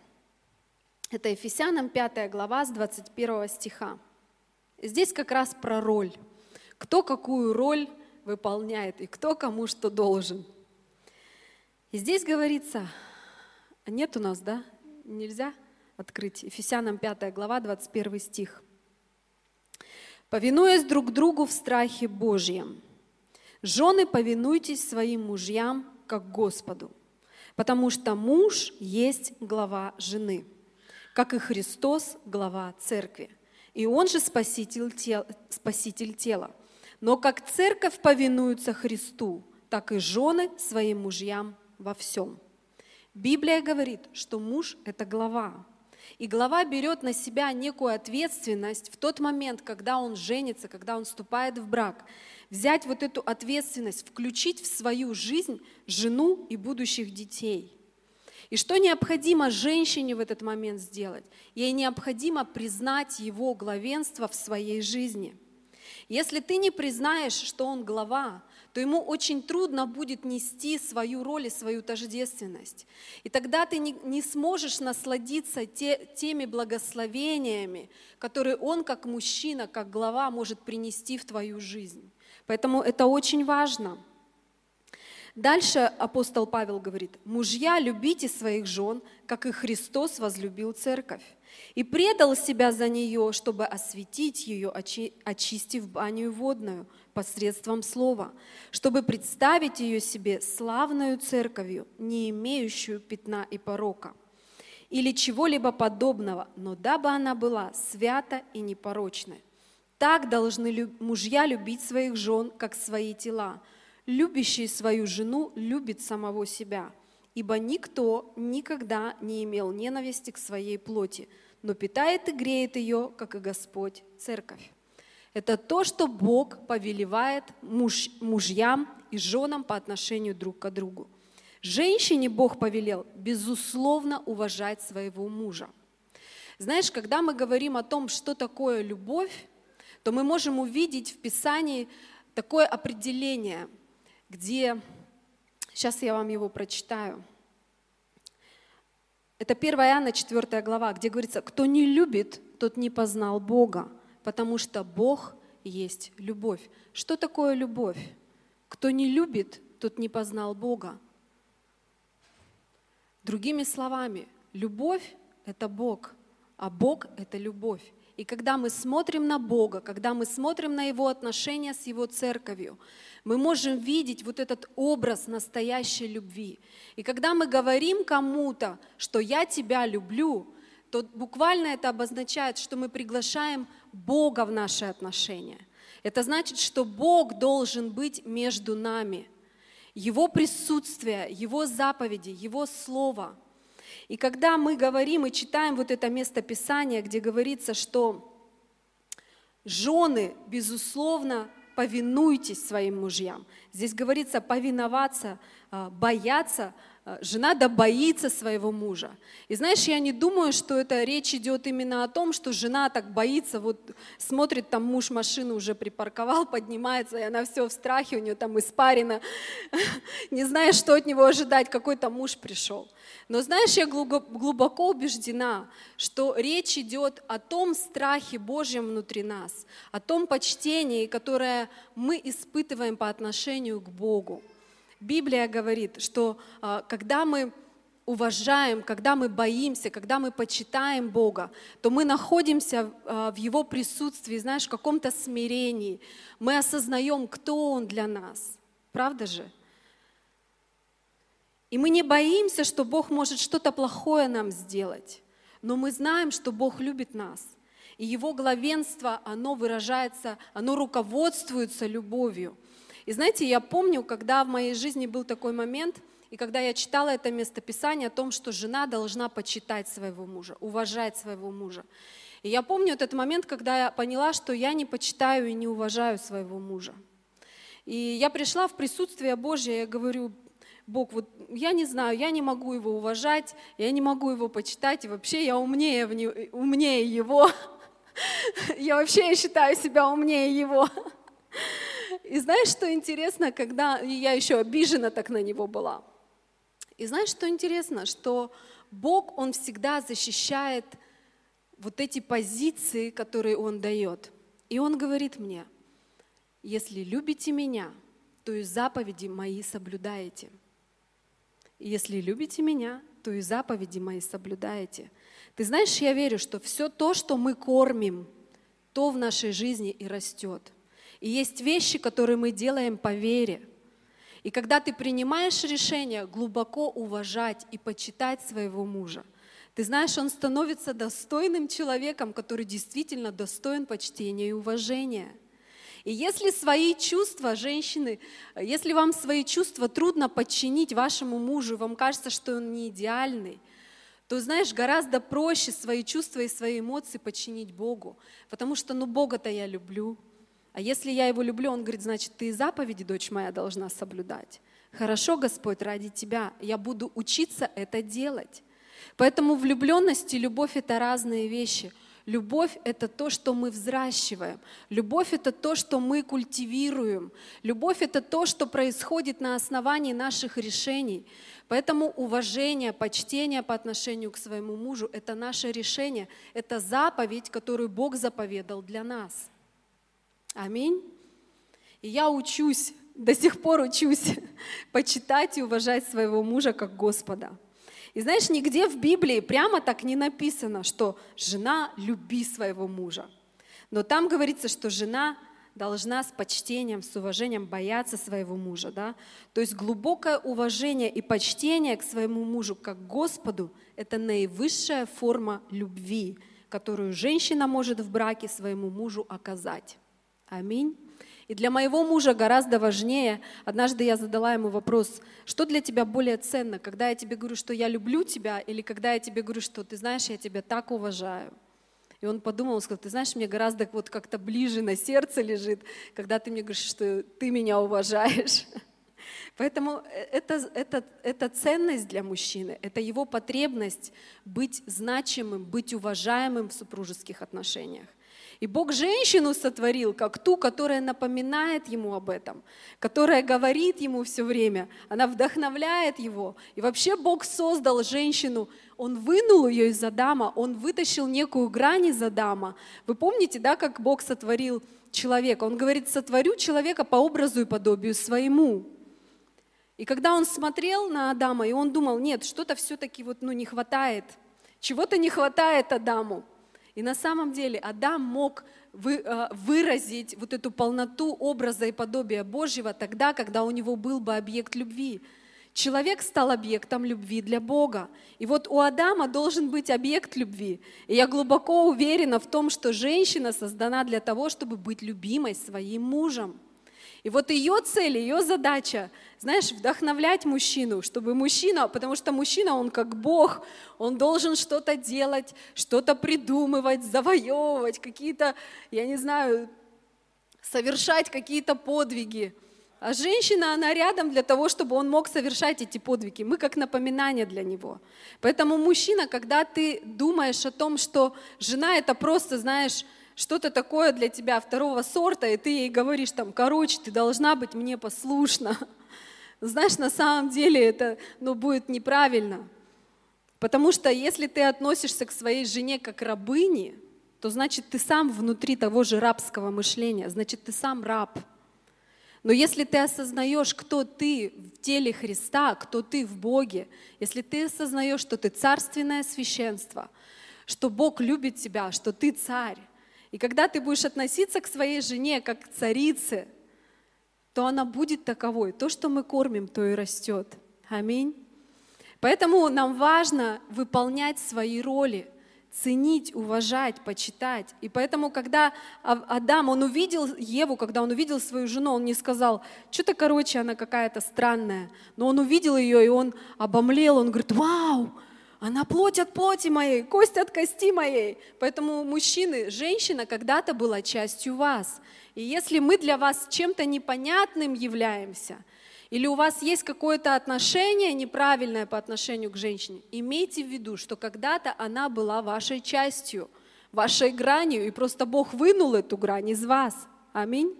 Это Ефесянам 5 глава с 21 стиха. Здесь как раз про роль. Кто какую роль выполняет и кто кому что должен. И здесь говорится, нет у нас, да? Нельзя открыть. Ефесянам 5 глава, 21 стих. «Повинуясь друг другу в страхе Божьем, Жены, повинуйтесь своим мужьям, как Господу, потому что муж есть глава жены, как и Христос глава церкви, и он же спаситель, тел, спаситель тела. Но как церковь повинуется Христу, так и жены своим мужьям во всем. Библия говорит, что муж – это глава, и глава берет на себя некую ответственность в тот момент, когда он женится, когда он вступает в брак взять вот эту ответственность, включить в свою жизнь жену и будущих детей. И что необходимо женщине в этот момент сделать? Ей необходимо признать его главенство в своей жизни. Если ты не признаешь, что он глава, то ему очень трудно будет нести свою роль и свою тождественность. И тогда ты не, не сможешь насладиться те, теми благословениями, которые он как мужчина, как глава может принести в твою жизнь. Поэтому это очень важно. Дальше апостол Павел говорит, мужья, любите своих жен, как и Христос возлюбил церковь, и предал себя за нее, чтобы осветить ее, очистив баню водную посредством слова, чтобы представить ее себе славную церковью, не имеющую пятна и порока, или чего-либо подобного, но дабы она была свята и непорочной. Так должны мужья любить своих жен, как свои тела. Любящий свою жену любит самого себя, ибо никто никогда не имел ненависти к своей плоти, но питает и греет ее, как и Господь, церковь. Это то, что Бог повелевает муж, мужьям и женам по отношению друг к другу. Женщине Бог повелел, безусловно, уважать своего мужа. Знаешь, когда мы говорим о том, что такое любовь, то мы можем увидеть в Писании такое определение, где, сейчас я вам его прочитаю, это 1 Иоанна 4 глава, где говорится, кто не любит, тот не познал Бога, потому что Бог есть любовь. Что такое любовь? Кто не любит, тот не познал Бога. Другими словами, любовь – это Бог, а Бог – это любовь. И когда мы смотрим на Бога, когда мы смотрим на Его отношения с Его церковью, мы можем видеть вот этот образ настоящей любви. И когда мы говорим кому-то, что я тебя люблю, то буквально это обозначает, что мы приглашаем Бога в наши отношения. Это значит, что Бог должен быть между нами. Его присутствие, Его заповеди, Его Слово. И когда мы говорим и читаем вот это место Писания, где говорится, что жены, безусловно, повинуйтесь своим мужьям. Здесь говорится повиноваться, бояться, жена да боится своего мужа. И знаешь, я не думаю, что это речь идет именно о том, что жена так боится, вот смотрит, там муж машину уже припарковал, поднимается, и она все в страхе, у нее там испарина, не знаешь, что от него ожидать, какой то муж пришел. Но знаешь, я глубоко убеждена, что речь идет о том страхе Божьем внутри нас, о том почтении, которое мы испытываем по отношению к Богу. Библия говорит, что а, когда мы уважаем, когда мы боимся, когда мы почитаем Бога, то мы находимся а, в Его присутствии, знаешь, в каком-то смирении. Мы осознаем, кто Он для нас. Правда же? И мы не боимся, что Бог может что-то плохое нам сделать, но мы знаем, что Бог любит нас. И Его главенство, оно выражается, оно руководствуется любовью. И знаете, я помню, когда в моей жизни был такой момент, и когда я читала это местописание о том, что жена должна почитать своего мужа, уважать своего мужа. И я помню этот момент, когда я поняла, что я не почитаю и не уважаю своего мужа. И я пришла в присутствие Божье, я говорю, Бог, вот я не знаю, я не могу его уважать, я не могу его почитать, и вообще я умнее, умнее его. Я вообще считаю себя умнее его. И знаешь, что интересно, когда я еще обижена так на него была. И знаешь, что интересно, что Бог, Он всегда защищает вот эти позиции, которые Он дает. И Он говорит мне, если любите меня, то и заповеди мои соблюдаете. Если любите меня, то и заповеди мои соблюдаете. Ты знаешь, я верю, что все то, что мы кормим, то в нашей жизни и растет. И есть вещи, которые мы делаем по вере. И когда ты принимаешь решение глубоко уважать и почитать своего мужа, ты знаешь, он становится достойным человеком, который действительно достоин почтения и уважения. И если свои чувства, женщины, если вам свои чувства трудно подчинить вашему мужу, вам кажется, что он не идеальный, то, знаешь, гораздо проще свои чувства и свои эмоции подчинить Богу, потому что, ну, Бога-то я люблю, а если я его люблю, он говорит, значит, ты заповеди, дочь моя, должна соблюдать. Хорошо, Господь, ради тебя я буду учиться это делать. Поэтому влюбленность и любовь — это разные вещи. Любовь — это то, что мы взращиваем. Любовь — это то, что мы культивируем. Любовь — это то, что происходит на основании наших решений. Поэтому уважение, почтение по отношению к своему мужу — это наше решение. Это заповедь, которую Бог заповедал для нас. Аминь. И я учусь, до сих пор учусь почитать и уважать своего мужа как Господа. И знаешь, нигде в Библии прямо так не написано, что жена люби своего мужа. Но там говорится, что жена должна с почтением, с уважением бояться своего мужа. Да? То есть глубокое уважение и почтение к своему мужу как Господу – это наивысшая форма любви, которую женщина может в браке своему мужу оказать. Аминь. И для моего мужа гораздо важнее, однажды я задала ему вопрос, что для тебя более ценно, когда я тебе говорю, что я люблю тебя, или когда я тебе говорю, что ты знаешь, я тебя так уважаю. И он подумал, он сказал, ты знаешь, мне гораздо вот как-то ближе на сердце лежит, когда ты мне говоришь, что ты меня уважаешь. Поэтому это, это, это ценность для мужчины, это его потребность быть значимым, быть уважаемым в супружеских отношениях. И Бог женщину сотворил, как ту, которая напоминает ему об этом, которая говорит ему все время, она вдохновляет его. И вообще Бог создал женщину, Он вынул ее из Адама, Он вытащил некую грань из Адама. Вы помните, да, как Бог сотворил человека? Он говорит, сотворю человека по образу и подобию своему. И когда он смотрел на Адама, и он думал, нет, что-то все-таки вот, ну, не хватает, чего-то не хватает Адаму. И на самом деле Адам мог э, выразить вот эту полноту образа и подобия Божьего тогда, когда у него был бы объект любви. Человек стал объектом любви для Бога. И вот у Адама должен быть объект любви. И я глубоко уверена в том, что женщина создана для того, чтобы быть любимой своим мужем. И вот ее цель, ее задача, знаешь, вдохновлять мужчину, чтобы мужчина, потому что мужчина, он как Бог, он должен что-то делать, что-то придумывать, завоевывать, какие-то, я не знаю, совершать какие-то подвиги. А женщина, она рядом для того, чтобы он мог совершать эти подвиги. Мы как напоминание для него. Поэтому мужчина, когда ты думаешь о том, что жена это просто, знаешь, что-то такое для тебя второго сорта, и ты ей говоришь там, короче, ты должна быть мне послушна. Знаешь, на самом деле это ну, будет неправильно. Потому что если ты относишься к своей жене как к рабыне, то значит ты сам внутри того же рабского мышления, значит ты сам раб. Но если ты осознаешь, кто ты в теле Христа, кто ты в Боге, если ты осознаешь, что ты царственное священство, что Бог любит тебя, что ты царь, и когда ты будешь относиться к своей жене как к царице, то она будет таковой. То, что мы кормим, то и растет. Аминь. Поэтому нам важно выполнять свои роли, ценить, уважать, почитать. И поэтому, когда Адам, он увидел Еву, когда он увидел свою жену, он не сказал, что-то, короче, она какая-то странная. Но он увидел ее, и он обомлел, он говорит, вау, она плоть от плоти моей, кость от кости моей. Поэтому мужчины, женщина когда-то была частью вас. И если мы для вас чем-то непонятным являемся, или у вас есть какое-то отношение неправильное по отношению к женщине, имейте в виду, что когда-то она была вашей частью, вашей гранью, и просто Бог вынул эту грань из вас. Аминь.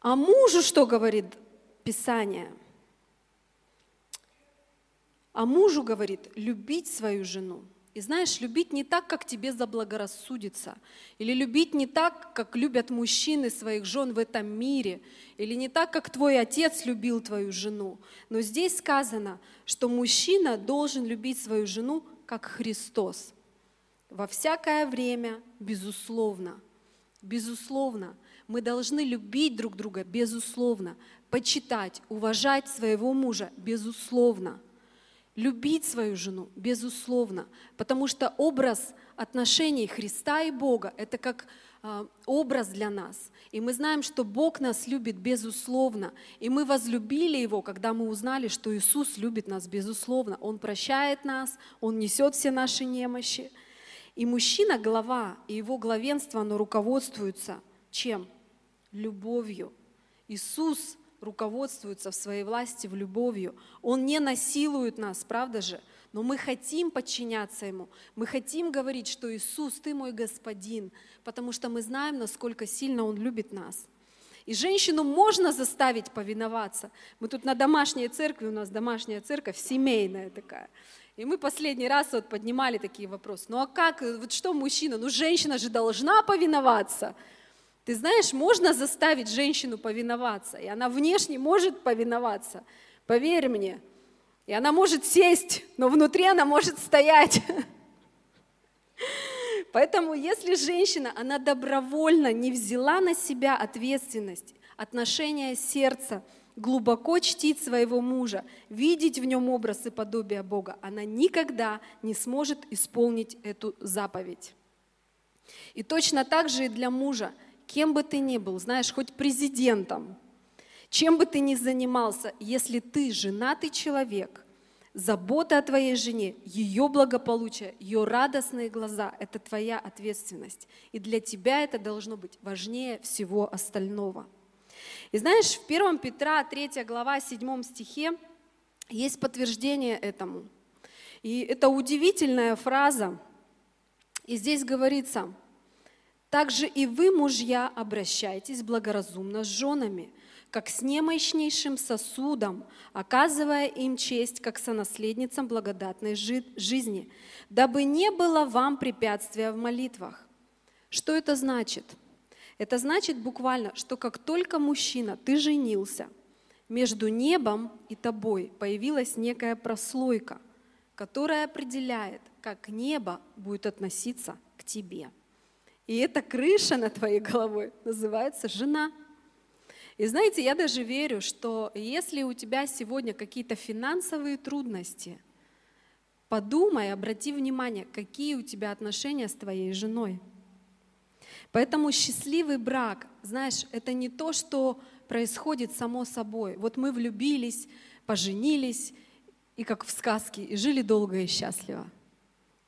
А мужу что говорит Писание? А мужу говорит, любить свою жену. И знаешь, любить не так, как тебе заблагорассудится, или любить не так, как любят мужчины своих жен в этом мире, или не так, как твой отец любил твою жену. Но здесь сказано, что мужчина должен любить свою жену, как Христос. Во всякое время, безусловно, безусловно, мы должны любить друг друга, безусловно, почитать, уважать своего мужа, безусловно – любить свою жену, безусловно, потому что образ отношений Христа и Бога – это как а, образ для нас. И мы знаем, что Бог нас любит безусловно. И мы возлюбили Его, когда мы узнали, что Иисус любит нас безусловно. Он прощает нас, Он несет все наши немощи. И мужчина – глава, и его главенство, оно руководствуется чем? Любовью. Иисус руководствуется в своей власти в любовью. Он не насилует нас, правда же? Но мы хотим подчиняться Ему. Мы хотим говорить, что Иисус, Ты мой Господин, потому что мы знаем, насколько сильно Он любит нас. И женщину можно заставить повиноваться. Мы тут на домашней церкви, у нас домашняя церковь, семейная такая. И мы последний раз вот поднимали такие вопросы. Ну а как, вот что мужчина? Ну женщина же должна повиноваться. Ты знаешь, можно заставить женщину повиноваться, и она внешне может повиноваться, поверь мне. И она может сесть, но внутри она может стоять. Поэтому если женщина, она добровольно не взяла на себя ответственность, отношение сердца, глубоко чтить своего мужа, видеть в нем образ и подобие Бога, она никогда не сможет исполнить эту заповедь. И точно так же и для мужа – кем бы ты ни был, знаешь, хоть президентом, чем бы ты ни занимался, если ты женатый человек, забота о твоей жене, ее благополучие, ее радостные глаза – это твоя ответственность. И для тебя это должно быть важнее всего остального. И знаешь, в 1 Петра 3 глава 7 стихе есть подтверждение этому. И это удивительная фраза. И здесь говорится – также и вы, мужья, обращайтесь благоразумно с женами, как с немощнейшим сосудом, оказывая им честь, как сонаследницам благодатной жизни, дабы не было вам препятствия в молитвах. Что это значит? Это значит буквально, что как только мужчина, ты женился, между небом и тобой появилась некая прослойка, которая определяет, как небо будет относиться к тебе. И эта крыша над твоей головой называется жена. И знаете, я даже верю, что если у тебя сегодня какие-то финансовые трудности, подумай, обрати внимание, какие у тебя отношения с твоей женой. Поэтому счастливый брак, знаешь, это не то, что происходит само собой. Вот мы влюбились, поженились, и как в сказке, и жили долго и счастливо.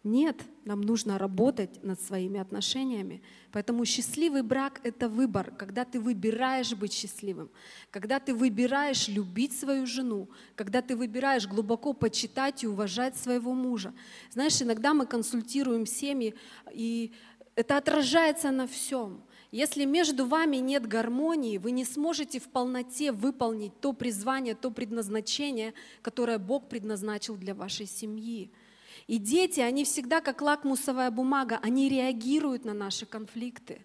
Нет, нам нужно работать над своими отношениями. Поэтому счастливый брак — это выбор, когда ты выбираешь быть счастливым, когда ты выбираешь любить свою жену, когда ты выбираешь глубоко почитать и уважать своего мужа. Знаешь, иногда мы консультируем семьи, и это отражается на всем. Если между вами нет гармонии, вы не сможете в полноте выполнить то призвание, то предназначение, которое Бог предназначил для вашей семьи. И дети, они всегда как лакмусовая бумага, они реагируют на наши конфликты.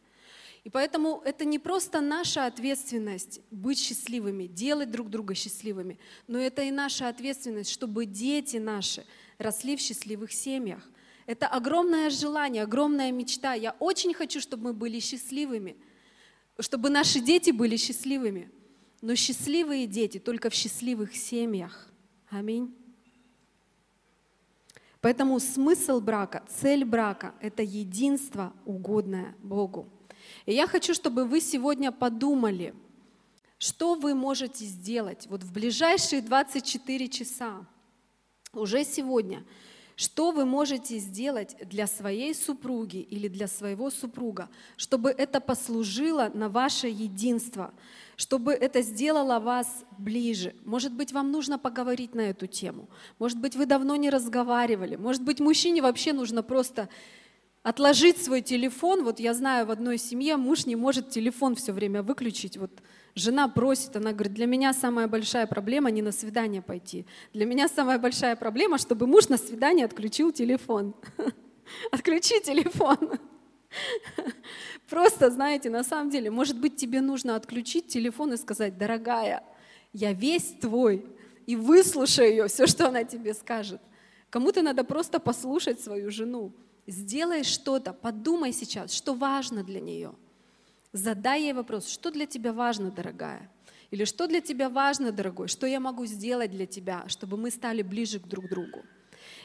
И поэтому это не просто наша ответственность быть счастливыми, делать друг друга счастливыми, но это и наша ответственность, чтобы дети наши росли в счастливых семьях. Это огромное желание, огромная мечта. Я очень хочу, чтобы мы были счастливыми, чтобы наши дети были счастливыми. Но счастливые дети только в счастливых семьях. Аминь. Поэтому смысл брака, цель брака – это единство, угодное Богу. И я хочу, чтобы вы сегодня подумали, что вы можете сделать вот в ближайшие 24 часа, уже сегодня – что вы можете сделать для своей супруги или для своего супруга, чтобы это послужило на ваше единство, чтобы это сделало вас ближе? Может быть, вам нужно поговорить на эту тему. Может быть, вы давно не разговаривали. Может быть, мужчине вообще нужно просто отложить свой телефон. Вот я знаю, в одной семье муж не может телефон все время выключить. Вот Жена просит, она говорит, для меня самая большая проблема не на свидание пойти. Для меня самая большая проблема, чтобы муж на свидание отключил телефон. Отключи телефон. Просто, знаете, на самом деле, может быть, тебе нужно отключить телефон и сказать, дорогая, я весь твой, и выслушай ее, все, что она тебе скажет. Кому-то надо просто послушать свою жену. Сделай что-то, подумай сейчас, что важно для нее – Задай ей вопрос, что для тебя важно, дорогая? Или что для тебя важно, дорогой? Что я могу сделать для тебя, чтобы мы стали ближе к друг другу?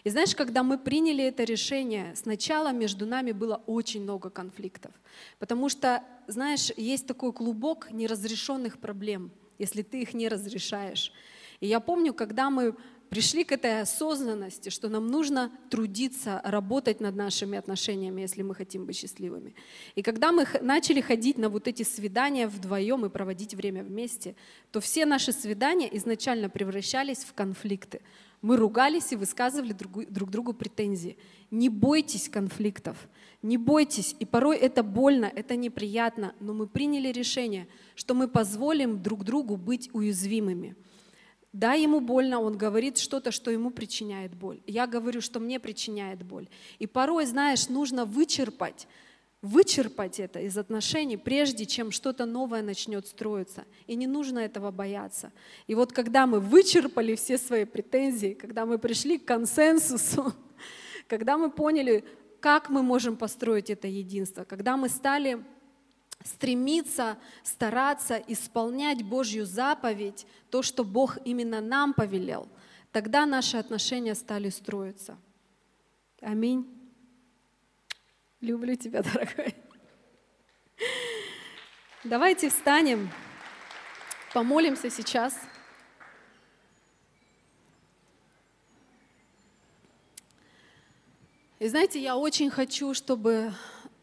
И знаешь, когда мы приняли это решение, сначала между нами было очень много конфликтов. Потому что, знаешь, есть такой клубок неразрешенных проблем, если ты их не разрешаешь. И я помню, когда мы пришли к этой осознанности, что нам нужно трудиться, работать над нашими отношениями, если мы хотим быть счастливыми. И когда мы начали ходить на вот эти свидания вдвоем и проводить время вместе, то все наши свидания изначально превращались в конфликты. Мы ругались и высказывали друг, друг другу претензии. Не бойтесь конфликтов, не бойтесь. И порой это больно, это неприятно, но мы приняли решение, что мы позволим друг другу быть уязвимыми. Да, ему больно, он говорит что-то, что ему причиняет боль. Я говорю, что мне причиняет боль. И порой, знаешь, нужно вычерпать, вычерпать это из отношений, прежде чем что-то новое начнет строиться. И не нужно этого бояться. И вот когда мы вычерпали все свои претензии, когда мы пришли к консенсусу, когда мы поняли, как мы можем построить это единство, когда мы стали стремиться, стараться исполнять Божью заповедь, то, что Бог именно нам повелел, тогда наши отношения стали строиться. Аминь. Люблю тебя, дорогой. Давайте встанем, помолимся сейчас. И знаете, я очень хочу, чтобы,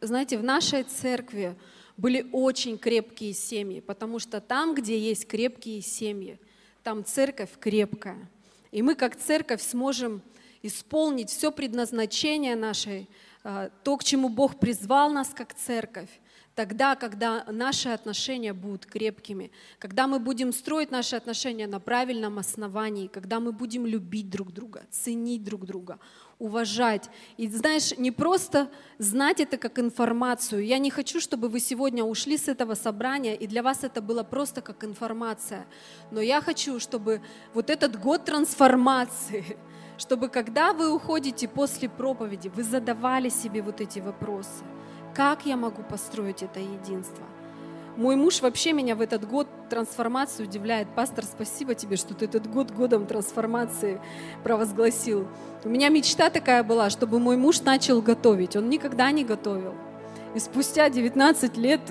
знаете, в нашей церкви были очень крепкие семьи, потому что там, где есть крепкие семьи, там церковь крепкая. И мы как церковь сможем исполнить все предназначение нашей, то, к чему Бог призвал нас как церковь, тогда, когда наши отношения будут крепкими, когда мы будем строить наши отношения на правильном основании, когда мы будем любить друг друга, ценить друг друга, уважать. И знаешь, не просто знать это как информацию. Я не хочу, чтобы вы сегодня ушли с этого собрания, и для вас это было просто как информация. Но я хочу, чтобы вот этот год трансформации, чтобы когда вы уходите после проповеди, вы задавали себе вот эти вопросы. Как я могу построить это единство? Мой муж вообще меня в этот год трансформации удивляет. Пастор, спасибо тебе, что ты этот год годом трансформации провозгласил. У меня мечта такая была, чтобы мой муж начал готовить. Он никогда не готовил. И спустя 19 лет,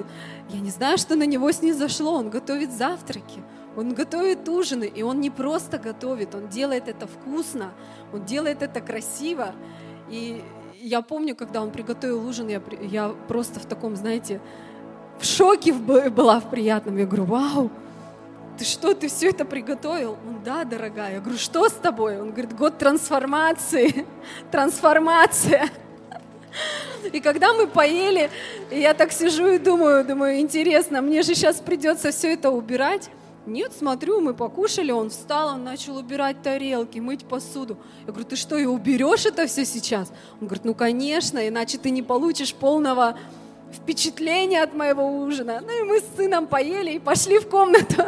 я не знаю, что на него снизошло, он готовит завтраки, он готовит ужины, и он не просто готовит, он делает это вкусно, он делает это красиво. И я помню, когда он приготовил ужин, я, я просто в таком, знаете, в шоке была в приятном. Я говорю, вау, ты что, ты все это приготовил? Он, да, дорогая. Я говорю, что с тобой? Он говорит, год трансформации, трансформация. И когда мы поели, я так сижу и думаю, думаю, интересно, мне же сейчас придется все это убирать. Нет, смотрю, мы покушали, он встал, он начал убирать тарелки, мыть посуду. Я говорю, ты что, и уберешь это все сейчас? Он говорит, ну, конечно, иначе ты не получишь полного впечатление от моего ужина. Ну и мы с сыном поели и пошли в комнату.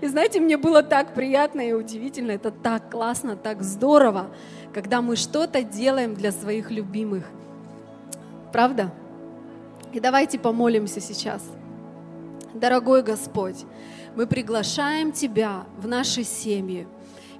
И знаете, мне было так приятно и удивительно, это так классно, так здорово, когда мы что-то делаем для своих любимых. Правда? И давайте помолимся сейчас. Дорогой Господь, мы приглашаем Тебя в наши семьи.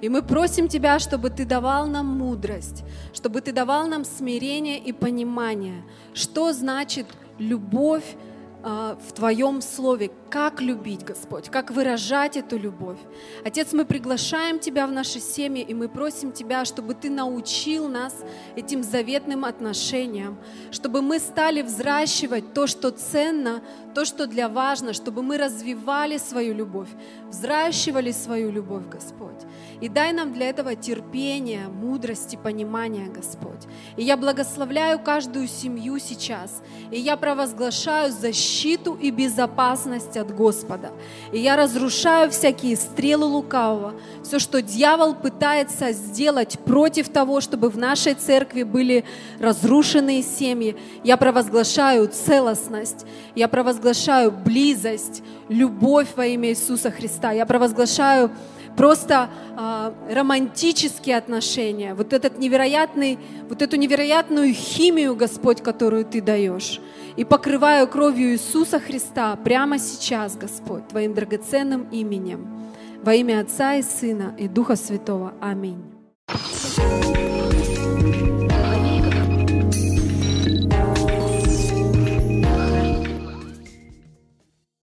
И мы просим Тебя, чтобы Ты давал нам мудрость, чтобы Ты давал нам смирение и понимание, что значит любовь в Твоем Слове, как любить, Господь, как выражать эту любовь. Отец, мы приглашаем Тебя в наши семьи, и мы просим Тебя, чтобы Ты научил нас этим заветным отношениям, чтобы мы стали взращивать то, что ценно, то, что для важно, чтобы мы развивали свою любовь, взращивали свою любовь, Господь. И дай нам для этого терпения, мудрости, понимания, Господь. И я благословляю каждую семью сейчас. И я провозглашаю защиту и безопасность от Господа. И я разрушаю всякие стрелы лукавого, все, что дьявол пытается сделать против того, чтобы в нашей церкви были разрушенные семьи. Я провозглашаю целостность, я провозглашаю близость, любовь во имя Иисуса Христа. Я провозглашаю просто э, романтические отношения, вот этот невероятный, вот эту невероятную химию, Господь, которую Ты даешь. И покрываю кровью Иисуса Христа прямо сейчас, Господь, Твоим драгоценным именем. Во имя Отца и Сына и Духа Святого. Аминь.